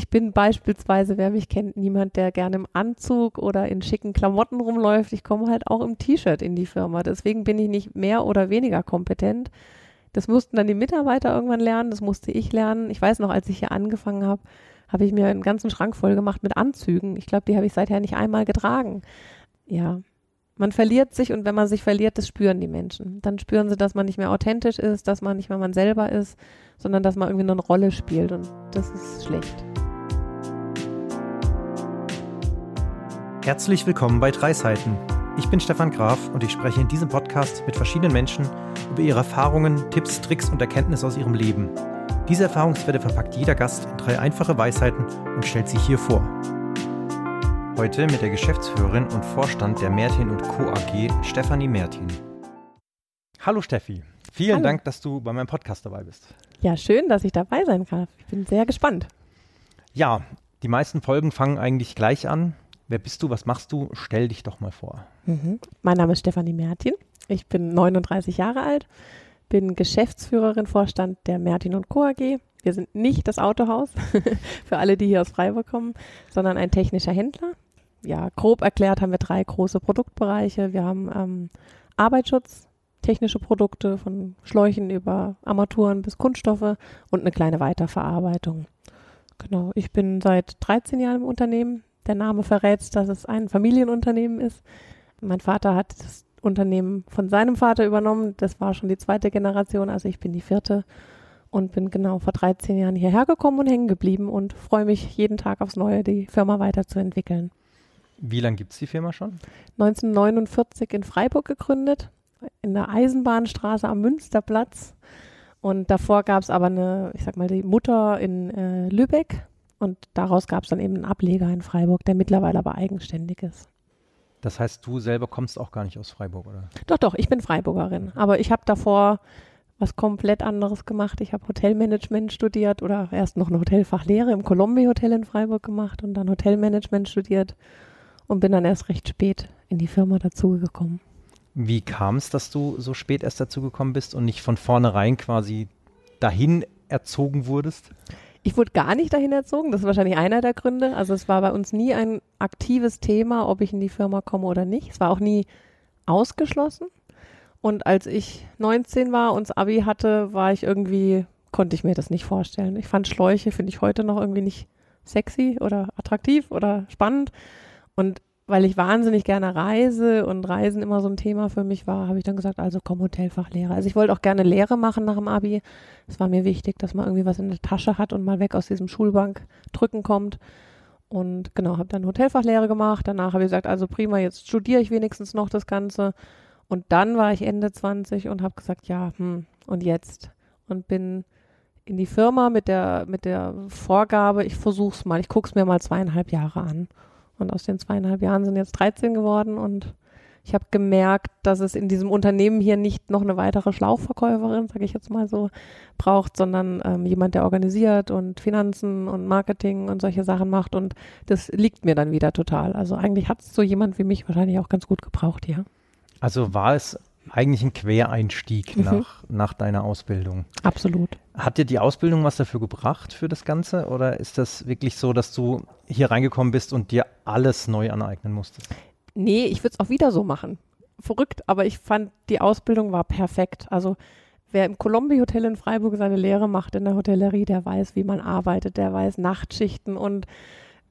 ich bin beispielsweise, wer mich kennt, niemand, der gerne im Anzug oder in schicken Klamotten rumläuft. Ich komme halt auch im T-Shirt in die Firma. Deswegen bin ich nicht mehr oder weniger kompetent. Das mussten dann die Mitarbeiter irgendwann lernen, das musste ich lernen. Ich weiß noch, als ich hier angefangen habe, habe ich mir einen ganzen Schrank voll gemacht mit Anzügen. Ich glaube, die habe ich seither nicht einmal getragen. Ja, man verliert sich und wenn man sich verliert, das spüren die Menschen. Dann spüren sie, dass man nicht mehr authentisch ist, dass man nicht mehr man selber ist, sondern dass man irgendwie nur eine Rolle spielt und das ist schlecht. Herzlich willkommen bei Drei Seiten. Ich bin Stefan Graf und ich spreche in diesem Podcast mit verschiedenen Menschen über ihre Erfahrungen, Tipps, Tricks und Erkenntnisse aus ihrem Leben. Diese Erfahrungswerte verpackt jeder Gast in drei einfache Weisheiten und stellt sie hier vor. Heute mit der Geschäftsführerin und Vorstand der Mertin und Co. AG, Stefanie Mertin. Hallo Steffi, vielen Hallo. Dank, dass du bei meinem Podcast dabei bist. Ja, schön, dass ich dabei sein kann. Ich bin sehr gespannt. Ja, die meisten Folgen fangen eigentlich gleich an. Wer bist du? Was machst du? Stell dich doch mal vor. Mhm. Mein Name ist Stefanie Mertin. Ich bin 39 Jahre alt, bin Geschäftsführerin, Vorstand der Mertin und Co. AG. Wir sind nicht das Autohaus für alle, die hier aus Freiburg kommen, sondern ein technischer Händler. Ja, grob erklärt haben wir drei große Produktbereiche. Wir haben ähm, Arbeitsschutz, technische Produkte von Schläuchen über Armaturen bis Kunststoffe und eine kleine Weiterverarbeitung. Genau, ich bin seit 13 Jahren im Unternehmen, der Name verrät, dass es ein Familienunternehmen ist. Mein Vater hat das Unternehmen von seinem Vater übernommen. Das war schon die zweite Generation, also ich bin die vierte und bin genau vor 13 Jahren hierher gekommen und hängen geblieben und freue mich jeden Tag aufs Neue, die Firma weiterzuentwickeln. Wie lange gibt es die Firma schon? 1949 in Freiburg gegründet, in der Eisenbahnstraße am Münsterplatz. Und davor gab es aber eine, ich sag mal, die Mutter in äh, Lübeck und daraus gab es dann eben einen Ableger in Freiburg, der mittlerweile aber eigenständig ist. Das heißt, du selber kommst auch gar nicht aus Freiburg, oder? Doch, doch, ich bin Freiburgerin. Aber ich habe davor was komplett anderes gemacht. Ich habe Hotelmanagement studiert oder erst noch eine Hotelfachlehre im Colombi Hotel in Freiburg gemacht und dann Hotelmanagement studiert und bin dann erst recht spät in die Firma dazugekommen. Wie kam es, dass du so spät erst dazugekommen bist und nicht von vornherein quasi dahin erzogen wurdest? Ich wurde gar nicht dahin erzogen. Das ist wahrscheinlich einer der Gründe. Also es war bei uns nie ein aktives Thema, ob ich in die Firma komme oder nicht. Es war auch nie ausgeschlossen. Und als ich 19 war und Abi hatte, war ich irgendwie, konnte ich mir das nicht vorstellen. Ich fand Schläuche, finde ich heute noch irgendwie nicht sexy oder attraktiv oder spannend. Und weil ich wahnsinnig gerne reise und Reisen immer so ein Thema für mich war, habe ich dann gesagt, also komm Hotelfachlehrer. Also ich wollte auch gerne Lehre machen nach dem Abi. Es war mir wichtig, dass man irgendwie was in der Tasche hat und mal weg aus diesem Schulbank drücken kommt. Und genau, habe dann Hotelfachlehre gemacht. Danach habe ich gesagt, also prima, jetzt studiere ich wenigstens noch das Ganze. Und dann war ich Ende 20 und habe gesagt, ja, hm, und jetzt? Und bin in die Firma mit der, mit der Vorgabe, ich versuch's mal, ich guck's mir mal zweieinhalb Jahre an. Und aus den zweieinhalb Jahren sind jetzt 13 geworden und ich habe gemerkt, dass es in diesem Unternehmen hier nicht noch eine weitere Schlauchverkäuferin, sage ich jetzt mal so, braucht, sondern ähm, jemand, der organisiert und Finanzen und Marketing und solche Sachen macht. Und das liegt mir dann wieder total. Also eigentlich hat es so jemand wie mich wahrscheinlich auch ganz gut gebraucht hier. Also war es eigentlich ein Quereinstieg mhm. nach, nach deiner Ausbildung. Absolut. Hat dir die Ausbildung was dafür gebracht für das Ganze? Oder ist das wirklich so, dass du hier reingekommen bist und dir alles neu aneignen musstest? Nee, ich würde es auch wieder so machen. Verrückt, aber ich fand, die Ausbildung war perfekt. Also wer im Colombi Hotel in Freiburg seine Lehre macht in der Hotellerie, der weiß, wie man arbeitet, der weiß Nachtschichten und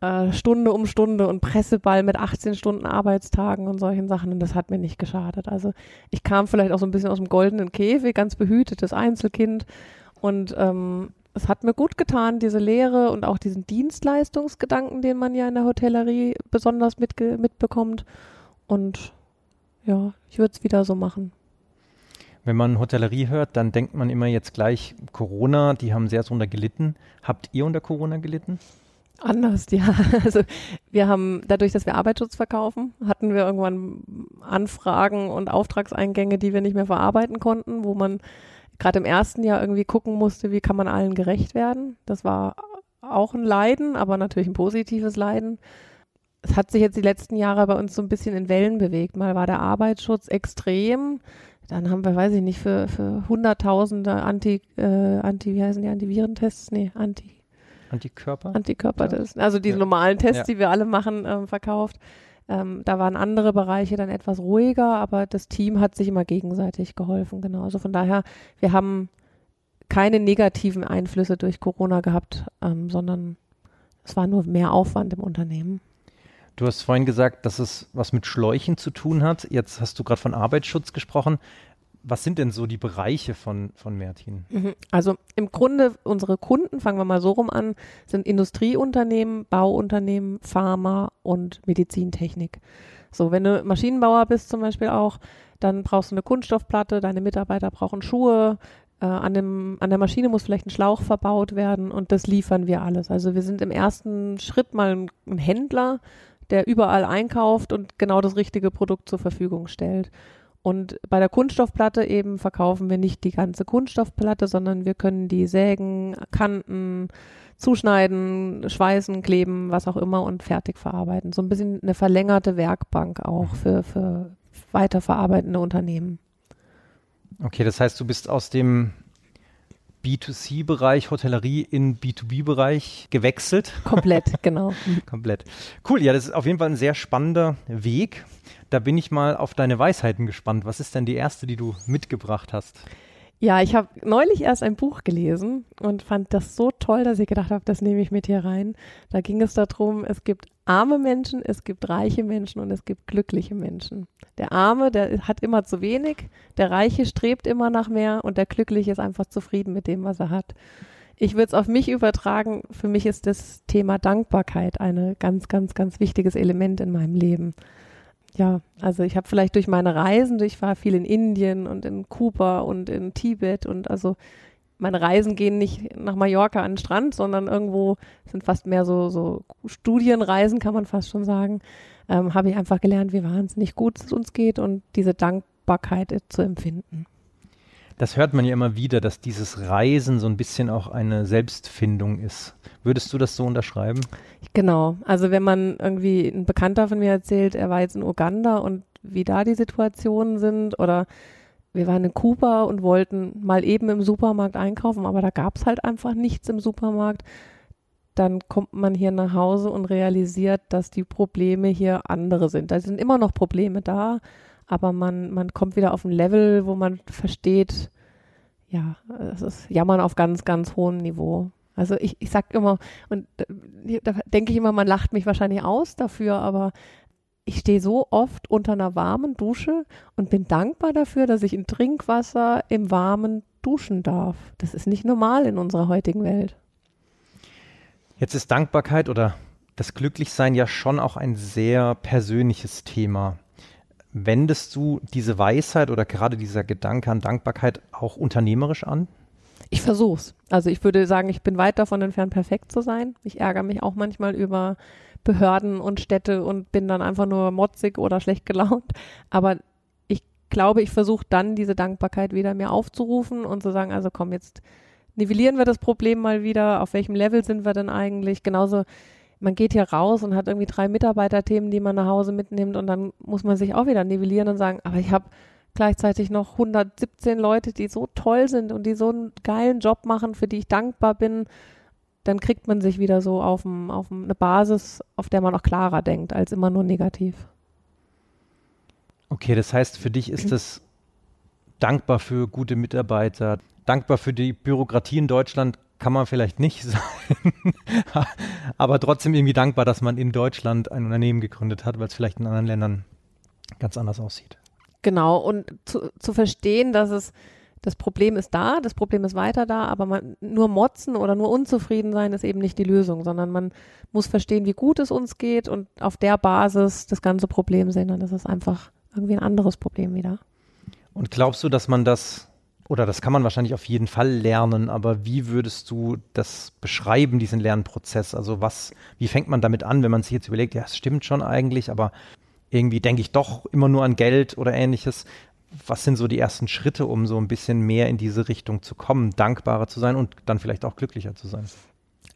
äh, Stunde um Stunde und Presseball mit 18 Stunden Arbeitstagen und solchen Sachen und das hat mir nicht geschadet. Also ich kam vielleicht auch so ein bisschen aus dem goldenen Käfig, ganz behütetes Einzelkind und ähm, es hat mir gut getan, diese Lehre und auch diesen Dienstleistungsgedanken, den man ja in der Hotellerie besonders mitge mitbekommt. Und ja, ich würde es wieder so machen. Wenn man Hotellerie hört, dann denkt man immer jetzt gleich Corona, die haben sehr drunter gelitten. Habt ihr unter Corona gelitten? Anders, ja. Also wir haben, dadurch, dass wir Arbeitsschutz verkaufen, hatten wir irgendwann Anfragen und Auftragseingänge, die wir nicht mehr verarbeiten konnten, wo man gerade im ersten Jahr irgendwie gucken musste, wie kann man allen gerecht werden. Das war auch ein Leiden, aber natürlich ein positives Leiden. Es hat sich jetzt die letzten Jahre bei uns so ein bisschen in Wellen bewegt. Mal war der Arbeitsschutz extrem. Dann haben wir, weiß ich nicht, für, für Hunderttausende Anti, äh, Anti, wie heißen die, Antivirentests? Nee, Anti, Antikörper? Antikörpertests. Also diese ja. normalen Tests, ja. die wir alle machen, ähm, verkauft. Ähm, da waren andere Bereiche dann etwas ruhiger, aber das Team hat sich immer gegenseitig geholfen, genau. Also von daher, wir haben keine negativen Einflüsse durch Corona gehabt, ähm, sondern es war nur mehr Aufwand im Unternehmen. Du hast vorhin gesagt, dass es was mit Schläuchen zu tun hat. Jetzt hast du gerade von Arbeitsschutz gesprochen. Was sind denn so die Bereiche von, von Mertin? Mhm. Also im Grunde unsere Kunden, fangen wir mal so rum an, sind Industrieunternehmen, Bauunternehmen, Pharma und Medizintechnik. So, wenn du Maschinenbauer bist zum Beispiel auch, dann brauchst du eine Kunststoffplatte, deine Mitarbeiter brauchen Schuhe, äh, an, dem, an der Maschine muss vielleicht ein Schlauch verbaut werden und das liefern wir alles. Also wir sind im ersten Schritt mal ein, ein Händler, der überall einkauft und genau das richtige Produkt zur Verfügung stellt. Und bei der Kunststoffplatte eben verkaufen wir nicht die ganze Kunststoffplatte, sondern wir können die sägen, kanten, zuschneiden, schweißen, kleben, was auch immer und fertig verarbeiten. So ein bisschen eine verlängerte Werkbank auch für, für weiterverarbeitende Unternehmen. Okay, das heißt, du bist aus dem B2C-Bereich Hotellerie in B2B-Bereich gewechselt. Komplett, genau. Komplett. Cool, ja, das ist auf jeden Fall ein sehr spannender Weg. Da bin ich mal auf deine Weisheiten gespannt. Was ist denn die erste, die du mitgebracht hast? Ja, ich habe neulich erst ein Buch gelesen und fand das so toll, dass ich gedacht habe, das nehme ich mit hier rein. Da ging es darum, es gibt arme Menschen, es gibt reiche Menschen und es gibt glückliche Menschen. Der Arme, der hat immer zu wenig, der Reiche strebt immer nach mehr und der Glückliche ist einfach zufrieden mit dem, was er hat. Ich würde es auf mich übertragen. Für mich ist das Thema Dankbarkeit ein ganz, ganz, ganz wichtiges Element in meinem Leben ja, also ich habe vielleicht durch meine Reisen, ich war viel in Indien und in Kuba und in Tibet und also meine Reisen gehen nicht nach Mallorca an den Strand, sondern irgendwo sind fast mehr so, so Studienreisen, kann man fast schon sagen. Ähm, habe ich einfach gelernt, wie wahnsinnig gut es uns geht und diese Dankbarkeit zu empfinden. Das hört man ja immer wieder, dass dieses Reisen so ein bisschen auch eine Selbstfindung ist. Würdest du das so unterschreiben? Genau. Also wenn man irgendwie ein Bekannter von mir erzählt, er war jetzt in Uganda und wie da die Situationen sind oder wir waren in Kuba und wollten mal eben im Supermarkt einkaufen, aber da gab es halt einfach nichts im Supermarkt. Dann kommt man hier nach Hause und realisiert, dass die Probleme hier andere sind. Da sind immer noch Probleme da, aber man, man kommt wieder auf ein Level, wo man versteht, ja, es ist Jammern auf ganz, ganz hohem Niveau. Also ich, ich sag immer, und da denke ich immer, man lacht mich wahrscheinlich aus dafür, aber ich stehe so oft unter einer warmen Dusche und bin dankbar dafür, dass ich in Trinkwasser im Warmen duschen darf. Das ist nicht normal in unserer heutigen Welt. Jetzt ist Dankbarkeit oder das Glücklichsein ja schon auch ein sehr persönliches Thema wendest du diese Weisheit oder gerade dieser Gedanke an Dankbarkeit auch unternehmerisch an? Ich versuch's. Also ich würde sagen, ich bin weit davon entfernt, perfekt zu sein. Ich ärgere mich auch manchmal über Behörden und Städte und bin dann einfach nur motzig oder schlecht gelaunt. Aber ich glaube, ich versuche dann diese Dankbarkeit wieder mir aufzurufen und zu sagen, also komm, jetzt nivellieren wir das Problem mal wieder. Auf welchem Level sind wir denn eigentlich? Genauso man geht hier raus und hat irgendwie drei Mitarbeiterthemen, die man nach Hause mitnimmt und dann muss man sich auch wieder nivellieren und sagen, aber ich habe gleichzeitig noch 117 Leute, die so toll sind und die so einen geilen Job machen, für die ich dankbar bin, dann kriegt man sich wieder so auf, ein, auf eine Basis, auf der man auch klarer denkt, als immer nur negativ. Okay, das heißt, für dich ist es dankbar für gute Mitarbeiter, dankbar für die Bürokratie in Deutschland kann man vielleicht nicht sein, aber trotzdem irgendwie dankbar, dass man in Deutschland ein Unternehmen gegründet hat, weil es vielleicht in anderen Ländern ganz anders aussieht. Genau, und zu, zu verstehen, dass es das Problem ist da, das Problem ist weiter da, aber man, nur motzen oder nur unzufrieden sein ist eben nicht die Lösung, sondern man muss verstehen, wie gut es uns geht und auf der Basis das ganze Problem sehen. Dann ist es einfach irgendwie ein anderes Problem wieder. Und glaubst du, dass man das oder das kann man wahrscheinlich auf jeden Fall lernen, aber wie würdest du das beschreiben, diesen Lernprozess? Also was, wie fängt man damit an, wenn man sich jetzt überlegt, ja, es stimmt schon eigentlich, aber irgendwie denke ich doch immer nur an Geld oder ähnliches. Was sind so die ersten Schritte, um so ein bisschen mehr in diese Richtung zu kommen, dankbarer zu sein und dann vielleicht auch glücklicher zu sein?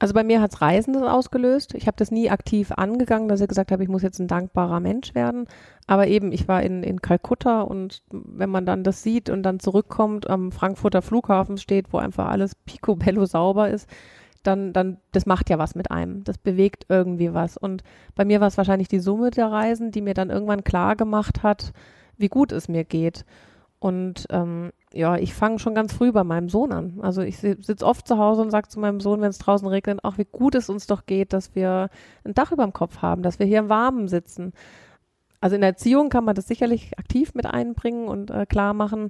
Also bei mir hat es Reisen ausgelöst. Ich habe das nie aktiv angegangen, dass ich gesagt habe, ich muss jetzt ein dankbarer Mensch werden. Aber eben, ich war in, in Kalkutta und wenn man dann das sieht und dann zurückkommt, am Frankfurter Flughafen steht, wo einfach alles picobello sauber ist, dann, dann, das macht ja was mit einem. Das bewegt irgendwie was. Und bei mir war es wahrscheinlich die Summe der Reisen, die mir dann irgendwann klar gemacht hat, wie gut es mir geht. Und ähm, ja, ich fange schon ganz früh bei meinem Sohn an. Also ich sitze oft zu Hause und sage zu meinem Sohn, wenn es draußen regnet, ach, wie gut es uns doch geht, dass wir ein Dach über dem Kopf haben, dass wir hier im Warmen sitzen. Also in der Erziehung kann man das sicherlich aktiv mit einbringen und äh, klar machen.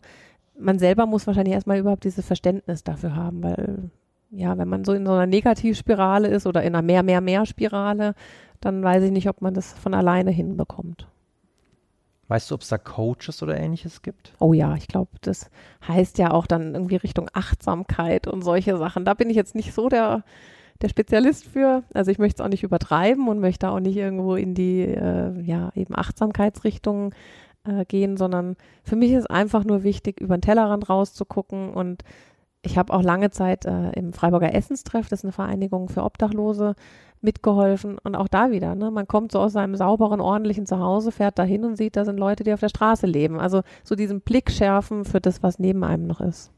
Man selber muss wahrscheinlich erstmal überhaupt dieses Verständnis dafür haben, weil ja, wenn man so in so einer Negativspirale ist oder in einer mehr, mehr, mehr Spirale, dann weiß ich nicht, ob man das von alleine hinbekommt. Weißt du, ob es da Coaches oder ähnliches gibt? Oh ja, ich glaube, das heißt ja auch dann irgendwie Richtung Achtsamkeit und solche Sachen. Da bin ich jetzt nicht so der, der Spezialist für. Also ich möchte es auch nicht übertreiben und möchte auch nicht irgendwo in die äh, ja eben Achtsamkeitsrichtung äh, gehen, sondern für mich ist einfach nur wichtig, über den Tellerrand rauszugucken und ich habe auch lange Zeit äh, im Freiburger Essenstreff, das ist eine Vereinigung für Obdachlose, mitgeholfen. Und auch da wieder, ne? man kommt so aus seinem sauberen, ordentlichen Zuhause, fährt dahin und sieht, da sind Leute, die auf der Straße leben. Also so diesen Blick schärfen für das, was neben einem noch ist.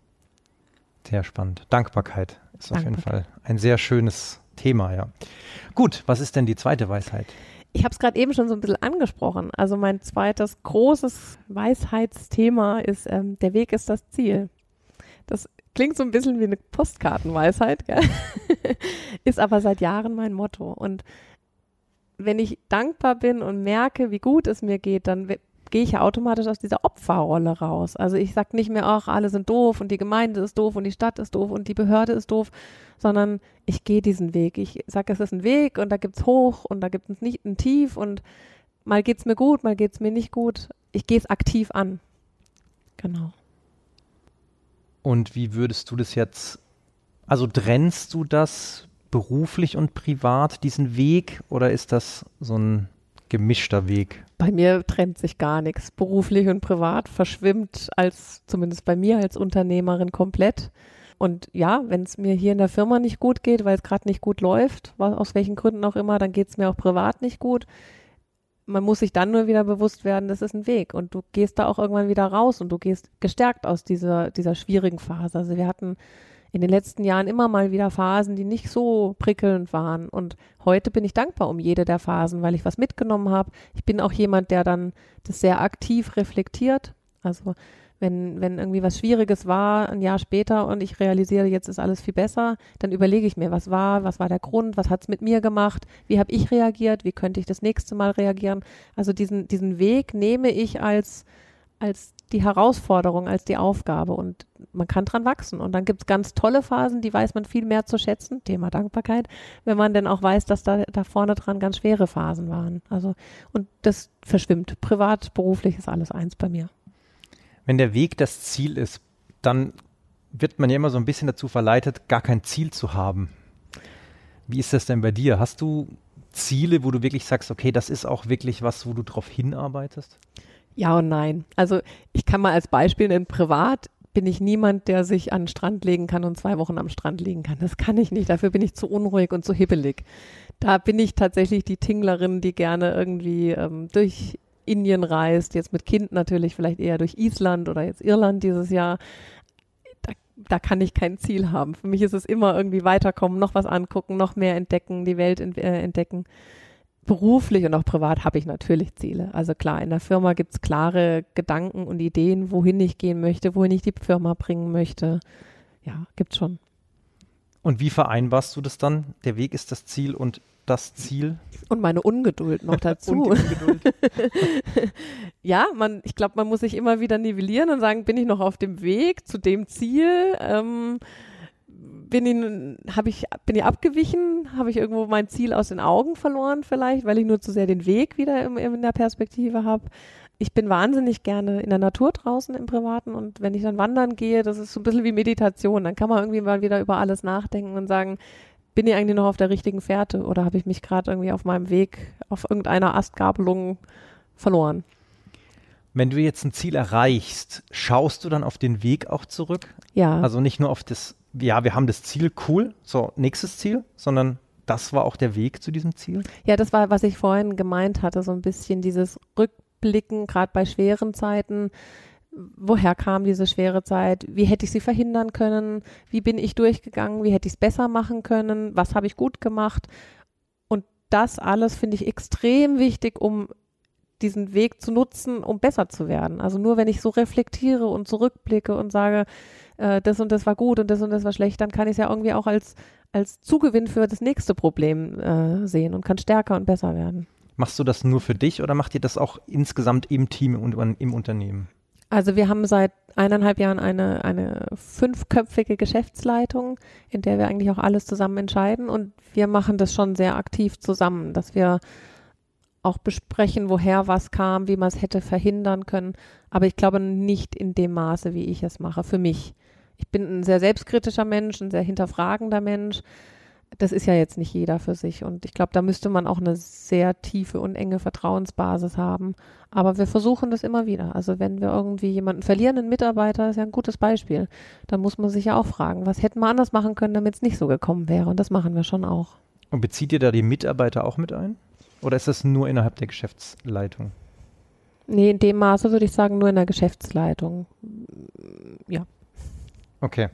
Sehr spannend. Dankbarkeit ist Dankbarkeit. auf jeden Fall ein sehr schönes Thema, ja. Gut, was ist denn die zweite Weisheit? Ich habe es gerade eben schon so ein bisschen angesprochen. Also mein zweites großes Weisheitsthema ist, ähm, der Weg ist das Ziel. Das Klingt so ein bisschen wie eine Postkartenweisheit, gell? ist aber seit Jahren mein Motto. Und wenn ich dankbar bin und merke, wie gut es mir geht, dann gehe ich ja automatisch aus dieser Opferrolle raus. Also ich sage nicht mehr, ach, alle sind doof und die Gemeinde ist doof und die Stadt ist doof und die Behörde ist doof, sondern ich gehe diesen Weg. Ich sage, es ist ein Weg und da gibt es hoch und da gibt es nicht ein tief und mal geht es mir gut, mal geht es mir nicht gut. Ich gehe es aktiv an. Genau. Und wie würdest du das jetzt, also trennst du das beruflich und privat, diesen Weg, oder ist das so ein gemischter Weg? Bei mir trennt sich gar nichts. Beruflich und privat verschwimmt als, zumindest bei mir als Unternehmerin komplett. Und ja, wenn es mir hier in der Firma nicht gut geht, weil es gerade nicht gut läuft, aus welchen Gründen auch immer, dann geht es mir auch privat nicht gut man muss sich dann nur wieder bewusst werden, das ist ein Weg und du gehst da auch irgendwann wieder raus und du gehst gestärkt aus dieser, dieser schwierigen Phase. Also wir hatten in den letzten Jahren immer mal wieder Phasen, die nicht so prickelnd waren und heute bin ich dankbar um jede der Phasen, weil ich was mitgenommen habe. Ich bin auch jemand, der dann das sehr aktiv reflektiert. Also wenn, wenn irgendwie was Schwieriges war, ein Jahr später und ich realisiere, jetzt ist alles viel besser, dann überlege ich mir, was war, was war der Grund, was hat es mit mir gemacht, wie habe ich reagiert, wie könnte ich das nächste Mal reagieren. Also diesen, diesen Weg nehme ich als, als die Herausforderung, als die Aufgabe und man kann dran wachsen. Und dann gibt es ganz tolle Phasen, die weiß man viel mehr zu schätzen, Thema Dankbarkeit, wenn man denn auch weiß, dass da, da vorne dran ganz schwere Phasen waren. Also, und das verschwimmt. Privat, beruflich ist alles eins bei mir wenn der Weg das Ziel ist, dann wird man ja immer so ein bisschen dazu verleitet, gar kein Ziel zu haben. Wie ist das denn bei dir? Hast du Ziele, wo du wirklich sagst, okay, das ist auch wirklich was, wo du drauf hinarbeitest? Ja und nein. Also ich kann mal als Beispiel nennen, privat bin ich niemand, der sich an den Strand legen kann und zwei Wochen am Strand liegen kann. Das kann ich nicht. Dafür bin ich zu unruhig und zu hibbelig. Da bin ich tatsächlich die Tinglerin, die gerne irgendwie ähm, durch Indien reist, jetzt mit Kind natürlich vielleicht eher durch Island oder jetzt Irland dieses Jahr, da, da kann ich kein Ziel haben. Für mich ist es immer irgendwie weiterkommen, noch was angucken, noch mehr entdecken, die Welt äh, entdecken. Beruflich und auch privat habe ich natürlich Ziele. Also klar, in der Firma gibt es klare Gedanken und Ideen, wohin ich gehen möchte, wohin ich die Firma bringen möchte. Ja, gibt's schon. Und wie vereinbarst du das dann? Der Weg ist das Ziel und das Ziel. Und meine Ungeduld noch dazu. Ungeduld. ja, man, ich glaube, man muss sich immer wieder nivellieren und sagen, bin ich noch auf dem Weg zu dem Ziel? Ähm, bin ich, hab ich, bin ich abgewichen? Habe ich irgendwo mein Ziel aus den Augen verloren vielleicht, weil ich nur zu sehr den Weg wieder im, in der Perspektive habe? Ich bin wahnsinnig gerne in der Natur draußen im Privaten und wenn ich dann wandern gehe, das ist so ein bisschen wie Meditation. Dann kann man irgendwie mal wieder über alles nachdenken und sagen, bin ich eigentlich noch auf der richtigen Fährte oder habe ich mich gerade irgendwie auf meinem Weg auf irgendeiner Astgabelung verloren? Wenn du jetzt ein Ziel erreichst, schaust du dann auf den Weg auch zurück? Ja. Also nicht nur auf das, ja, wir haben das Ziel, cool, so nächstes Ziel, sondern das war auch der Weg zu diesem Ziel? Ja, das war, was ich vorhin gemeint hatte, so ein bisschen dieses Rückblicken, gerade bei schweren Zeiten woher kam diese schwere Zeit, wie hätte ich sie verhindern können, wie bin ich durchgegangen, wie hätte ich es besser machen können, was habe ich gut gemacht. Und das alles finde ich extrem wichtig, um diesen Weg zu nutzen, um besser zu werden. Also nur wenn ich so reflektiere und zurückblicke und sage, äh, das und das war gut und das und das war schlecht, dann kann ich es ja irgendwie auch als, als Zugewinn für das nächste Problem äh, sehen und kann stärker und besser werden. Machst du das nur für dich oder macht ihr das auch insgesamt im Team und im Unternehmen? Also wir haben seit eineinhalb Jahren eine, eine fünfköpfige Geschäftsleitung, in der wir eigentlich auch alles zusammen entscheiden und wir machen das schon sehr aktiv zusammen, dass wir auch besprechen, woher was kam, wie man es hätte verhindern können. Aber ich glaube nicht in dem Maße, wie ich es mache, für mich. Ich bin ein sehr selbstkritischer Mensch, ein sehr hinterfragender Mensch. Das ist ja jetzt nicht jeder für sich. Und ich glaube, da müsste man auch eine sehr tiefe und enge Vertrauensbasis haben. Aber wir versuchen das immer wieder. Also wenn wir irgendwie jemanden verlieren, einen Mitarbeiter, ist ja ein gutes Beispiel, dann muss man sich ja auch fragen, was hätten wir anders machen können, damit es nicht so gekommen wäre. Und das machen wir schon auch. Und bezieht ihr da die Mitarbeiter auch mit ein? Oder ist das nur innerhalb der Geschäftsleitung? Nee, in dem Maße würde ich sagen, nur in der Geschäftsleitung. Ja. Okay.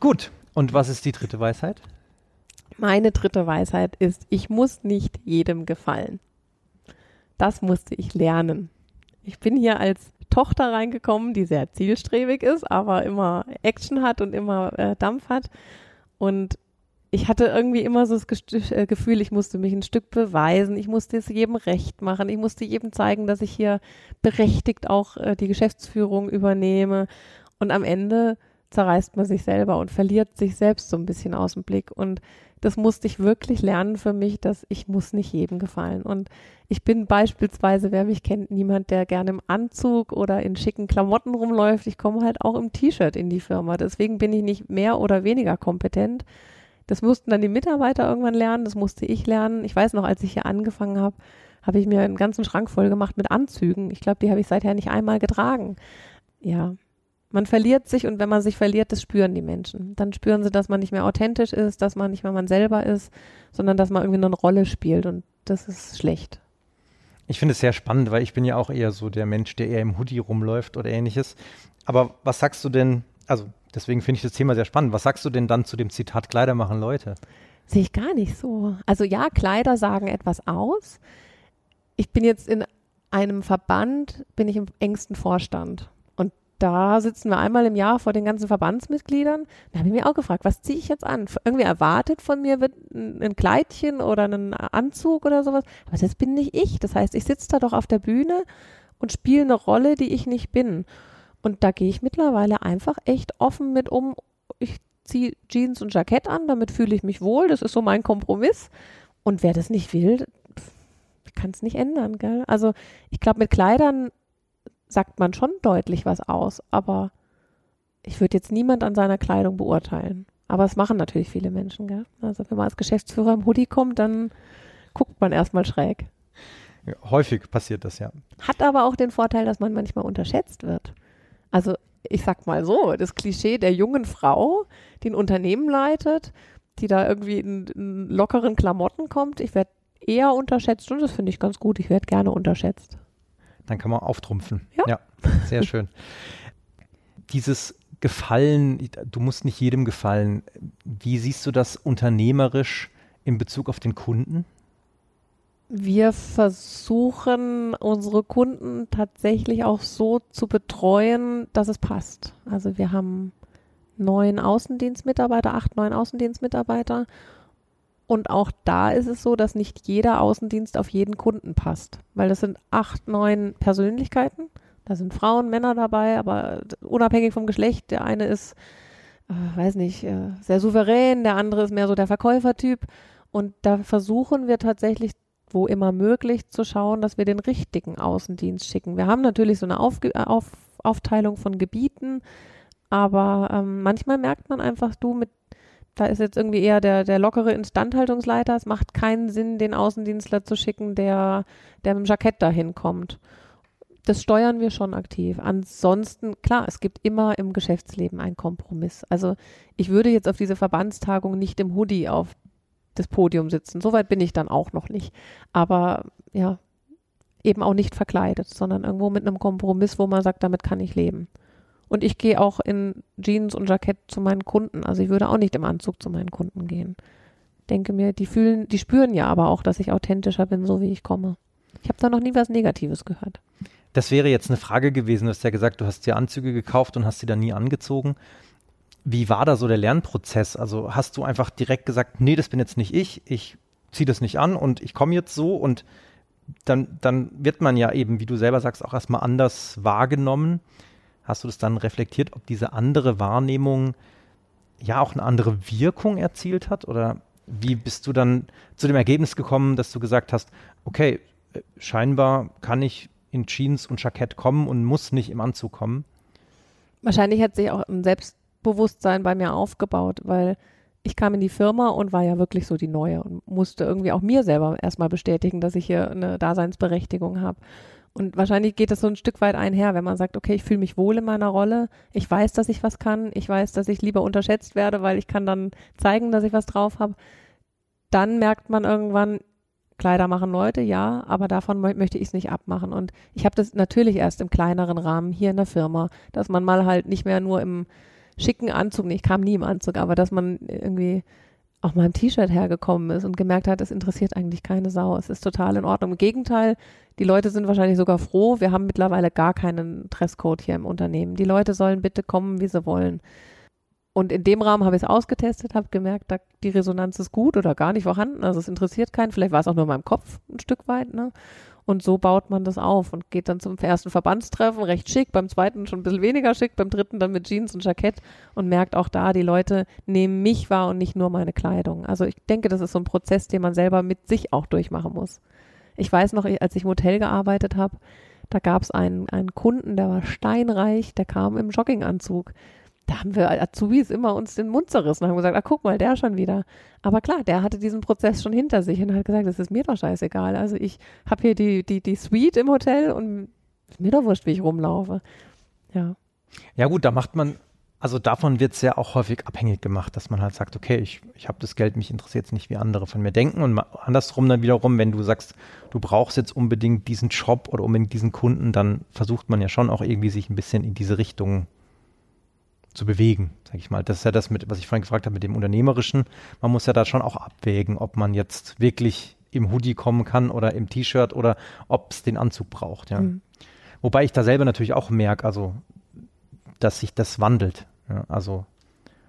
Gut. Und was ist die dritte Weisheit? Meine dritte Weisheit ist, ich muss nicht jedem gefallen. Das musste ich lernen. Ich bin hier als Tochter reingekommen, die sehr zielstrebig ist, aber immer Action hat und immer äh, Dampf hat. Und ich hatte irgendwie immer so das äh, Gefühl, ich musste mich ein Stück beweisen, ich musste es jedem recht machen, ich musste jedem zeigen, dass ich hier berechtigt auch äh, die Geschäftsführung übernehme. Und am Ende zerreißt man sich selber und verliert sich selbst so ein bisschen aus dem Blick. Und das musste ich wirklich lernen für mich, dass ich muss nicht jedem gefallen. Und ich bin beispielsweise, wer mich kennt, niemand, der gerne im Anzug oder in schicken Klamotten rumläuft. Ich komme halt auch im T-Shirt in die Firma. Deswegen bin ich nicht mehr oder weniger kompetent das mussten dann die Mitarbeiter irgendwann lernen, das musste ich lernen. Ich weiß noch, als ich hier angefangen habe, habe ich mir einen ganzen Schrank voll gemacht mit Anzügen. Ich glaube, die habe ich seither nicht einmal getragen. Ja, man verliert sich und wenn man sich verliert, das spüren die Menschen. Dann spüren sie, dass man nicht mehr authentisch ist, dass man nicht mehr man selber ist, sondern dass man irgendwie nur eine Rolle spielt und das ist schlecht. Ich finde es sehr spannend, weil ich bin ja auch eher so der Mensch, der eher im Hoodie rumläuft oder ähnliches. Aber was sagst du denn, also Deswegen finde ich das Thema sehr spannend. Was sagst du denn dann zu dem Zitat Kleider machen Leute? Sehe ich gar nicht so. Also ja, Kleider sagen etwas aus. Ich bin jetzt in einem Verband, bin ich im engsten Vorstand. Da sitzen wir einmal im Jahr vor den ganzen Verbandsmitgliedern. Da habe ich mir auch gefragt, was ziehe ich jetzt an? Irgendwie erwartet von mir wird ein Kleidchen oder ein Anzug oder sowas. Aber das bin nicht ich. Das heißt, ich sitze da doch auf der Bühne und spiele eine Rolle, die ich nicht bin. Und da gehe ich mittlerweile einfach echt offen mit um. Ich ziehe Jeans und Jackett an, damit fühle ich mich wohl. Das ist so mein Kompromiss. Und wer das nicht will, kann es nicht ändern, gell? Also ich glaube, mit Kleidern sagt man schon deutlich was aus, aber ich würde jetzt niemand an seiner Kleidung beurteilen. Aber es machen natürlich viele Menschen, gell? Also wenn man als Geschäftsführer im Hoodie kommt, dann guckt man erstmal schräg. Ja, häufig passiert das ja. Hat aber auch den Vorteil, dass man manchmal unterschätzt wird. Also ich sag mal so, das Klischee der jungen Frau, die ein Unternehmen leitet, die da irgendwie in, in lockeren Klamotten kommt, ich werde eher unterschätzt und das finde ich ganz gut. Ich werde gerne unterschätzt. Dann kann man auftrumpfen. Ja, ja sehr schön. Dieses Gefallen, du musst nicht jedem gefallen. Wie siehst du das unternehmerisch in Bezug auf den Kunden? wir versuchen unsere Kunden tatsächlich auch so zu betreuen, dass es passt. Also wir haben neun Außendienstmitarbeiter, acht, neun Außendienstmitarbeiter. Und auch da ist es so, dass nicht jeder Außendienst auf jeden Kunden passt, weil das sind acht, neun Persönlichkeiten. Da sind Frauen, Männer dabei, aber unabhängig vom Geschlecht. Der eine ist, äh, weiß nicht, äh, sehr souverän, der andere ist mehr so der Verkäufertyp. Und da versuchen wir tatsächlich wo immer möglich zu schauen, dass wir den richtigen Außendienst schicken. Wir haben natürlich so eine Aufge äh, Auf Aufteilung von Gebieten, aber ähm, manchmal merkt man einfach, du mit da ist jetzt irgendwie eher der, der lockere Instandhaltungsleiter. Es macht keinen Sinn, den Außendienstler zu schicken, der, der mit dem Jackett dahin kommt. Das steuern wir schon aktiv. Ansonsten, klar, es gibt immer im Geschäftsleben einen Kompromiss. Also ich würde jetzt auf diese Verbandstagung nicht im Hoodie auf das Podium sitzen. Soweit bin ich dann auch noch nicht. Aber ja, eben auch nicht verkleidet, sondern irgendwo mit einem Kompromiss, wo man sagt, damit kann ich leben. Und ich gehe auch in Jeans und Jackett zu meinen Kunden. Also ich würde auch nicht im Anzug zu meinen Kunden gehen. Denke mir, die fühlen, die spüren ja aber auch, dass ich authentischer bin, so wie ich komme. Ich habe da noch nie was Negatives gehört. Das wäre jetzt eine Frage gewesen. Du hast ja gesagt, du hast dir Anzüge gekauft und hast sie dann nie angezogen. Wie war da so der Lernprozess? Also hast du einfach direkt gesagt, nee, das bin jetzt nicht ich, ich ziehe das nicht an und ich komme jetzt so und dann, dann wird man ja eben, wie du selber sagst, auch erstmal anders wahrgenommen. Hast du das dann reflektiert, ob diese andere Wahrnehmung ja auch eine andere Wirkung erzielt hat? Oder wie bist du dann zu dem Ergebnis gekommen, dass du gesagt hast, okay, äh, scheinbar kann ich in Jeans und Jackett kommen und muss nicht im Anzug kommen? Wahrscheinlich hat sich auch ein Selbstbewusstsein bei mir aufgebaut, weil ich kam in die Firma und war ja wirklich so die Neue und musste irgendwie auch mir selber erstmal bestätigen, dass ich hier eine Daseinsberechtigung habe. Und wahrscheinlich geht das so ein Stück weit einher, wenn man sagt, okay, ich fühle mich wohl in meiner Rolle, ich weiß, dass ich was kann, ich weiß, dass ich lieber unterschätzt werde, weil ich kann dann zeigen, dass ich was drauf habe. Dann merkt man irgendwann, Kleider machen Leute, ja, aber davon möchte ich es nicht abmachen. Und ich habe das natürlich erst im kleineren Rahmen hier in der Firma, dass man mal halt nicht mehr nur im schicken Anzug, nee, ich kam nie im Anzug, aber dass man irgendwie auch mal T-Shirt hergekommen ist und gemerkt hat, es interessiert eigentlich keine Sau. Es ist total in Ordnung. Im Gegenteil, die Leute sind wahrscheinlich sogar froh. Wir haben mittlerweile gar keinen Dresscode hier im Unternehmen. Die Leute sollen bitte kommen, wie sie wollen. Und in dem Rahmen habe ich es ausgetestet, habe gemerkt, da, die Resonanz ist gut oder gar nicht vorhanden. Also es interessiert keinen. Vielleicht war es auch nur in meinem Kopf ein Stück weit. Ne? Und so baut man das auf und geht dann zum ersten Verbandstreffen recht schick, beim zweiten schon ein bisschen weniger schick, beim dritten dann mit Jeans und Jackett und merkt auch da, die Leute nehmen mich wahr und nicht nur meine Kleidung. Also ich denke, das ist so ein Prozess, den man selber mit sich auch durchmachen muss. Ich weiß noch, als ich im Hotel gearbeitet habe, da gab es einen, einen Kunden, der war steinreich, der kam im Jogginganzug da haben wir Azubis immer uns den Mund zerrissen und haben gesagt, ah, guck mal, der schon wieder. Aber klar, der hatte diesen Prozess schon hinter sich und hat gesagt, das ist mir doch scheißegal. Also ich habe hier die, die, die Suite im Hotel und ist mir doch wurscht, wie ich rumlaufe. Ja. Ja gut, da macht man, also davon wird es ja auch häufig abhängig gemacht, dass man halt sagt, okay, ich, ich habe das Geld, mich interessiert es nicht, wie andere von mir denken. Und andersrum dann wiederum, wenn du sagst, du brauchst jetzt unbedingt diesen Job oder unbedingt diesen Kunden, dann versucht man ja schon auch irgendwie sich ein bisschen in diese Richtung zu bewegen, sage ich mal. Das ist ja das, mit, was ich vorhin gefragt habe mit dem Unternehmerischen. Man muss ja da schon auch abwägen, ob man jetzt wirklich im Hoodie kommen kann oder im T-Shirt oder ob es den Anzug braucht. Ja. Mhm. Wobei ich da selber natürlich auch merke, also dass sich das wandelt. Ja. Also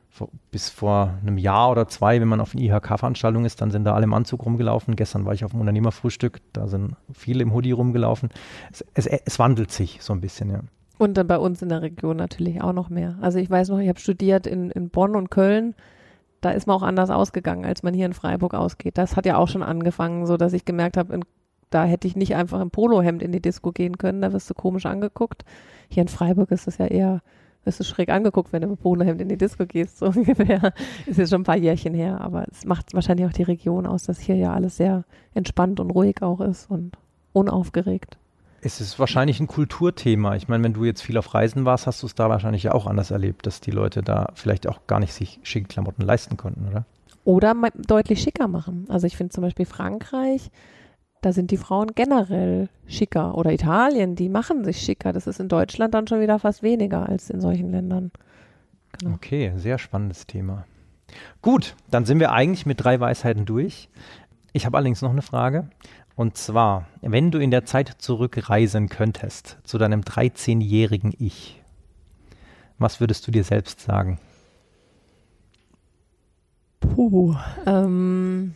vor, bis vor einem Jahr oder zwei, wenn man auf einer IHK-Veranstaltung ist, dann sind da alle im Anzug rumgelaufen. Gestern war ich auf dem Unternehmerfrühstück, da sind viele im Hoodie rumgelaufen. Es, es, es wandelt sich so ein bisschen, ja. Und dann bei uns in der Region natürlich auch noch mehr. Also ich weiß noch, ich habe studiert in, in Bonn und Köln. Da ist man auch anders ausgegangen, als man hier in Freiburg ausgeht. Das hat ja auch schon angefangen, so dass ich gemerkt habe, da hätte ich nicht einfach im Polohemd in die Disco gehen können. Da wirst du komisch angeguckt. Hier in Freiburg ist es ja eher, wirst du schräg angeguckt, wenn du mit Polohemd in die Disco gehst, so ungefähr. Ist jetzt schon ein paar Jährchen her, aber es macht wahrscheinlich auch die Region aus, dass hier ja alles sehr entspannt und ruhig auch ist und unaufgeregt. Es ist wahrscheinlich ein Kulturthema. Ich meine, wenn du jetzt viel auf Reisen warst, hast du es da wahrscheinlich ja auch anders erlebt, dass die Leute da vielleicht auch gar nicht sich schicke Klamotten leisten konnten, oder? Oder deutlich schicker machen. Also ich finde zum Beispiel Frankreich, da sind die Frauen generell schicker. Oder Italien, die machen sich schicker. Das ist in Deutschland dann schon wieder fast weniger als in solchen Ländern. Genau. Okay, sehr spannendes Thema. Gut, dann sind wir eigentlich mit drei Weisheiten durch. Ich habe allerdings noch eine Frage. Und zwar, wenn du in der Zeit zurückreisen könntest zu deinem 13-jährigen Ich, was würdest du dir selbst sagen? Puh, ähm,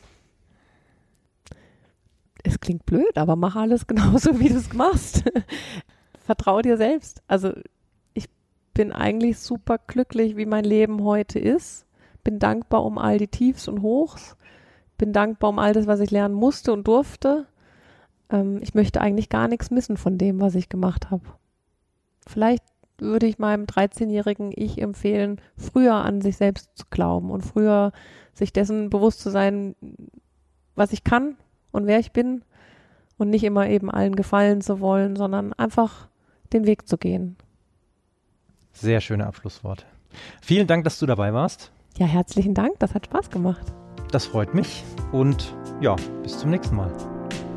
es klingt blöd, aber mach alles genauso, wie du es machst. Vertraue dir selbst. Also ich bin eigentlich super glücklich, wie mein Leben heute ist. Bin dankbar um all die Tiefs und Hochs. Bin dankbar um all das, was ich lernen musste und durfte ähm, ich möchte eigentlich gar nichts missen von dem, was ich gemacht habe. Vielleicht würde ich meinem 13-jährigen Ich empfehlen, früher an sich selbst zu glauben und früher sich dessen bewusst zu sein, was ich kann und wer ich bin und nicht immer eben allen gefallen zu wollen, sondern einfach den Weg zu gehen. Sehr schöne Abschlussworte. Vielen Dank, dass du dabei warst. Ja, herzlichen Dank. Das hat Spaß gemacht. Das freut mich und ja, bis zum nächsten Mal.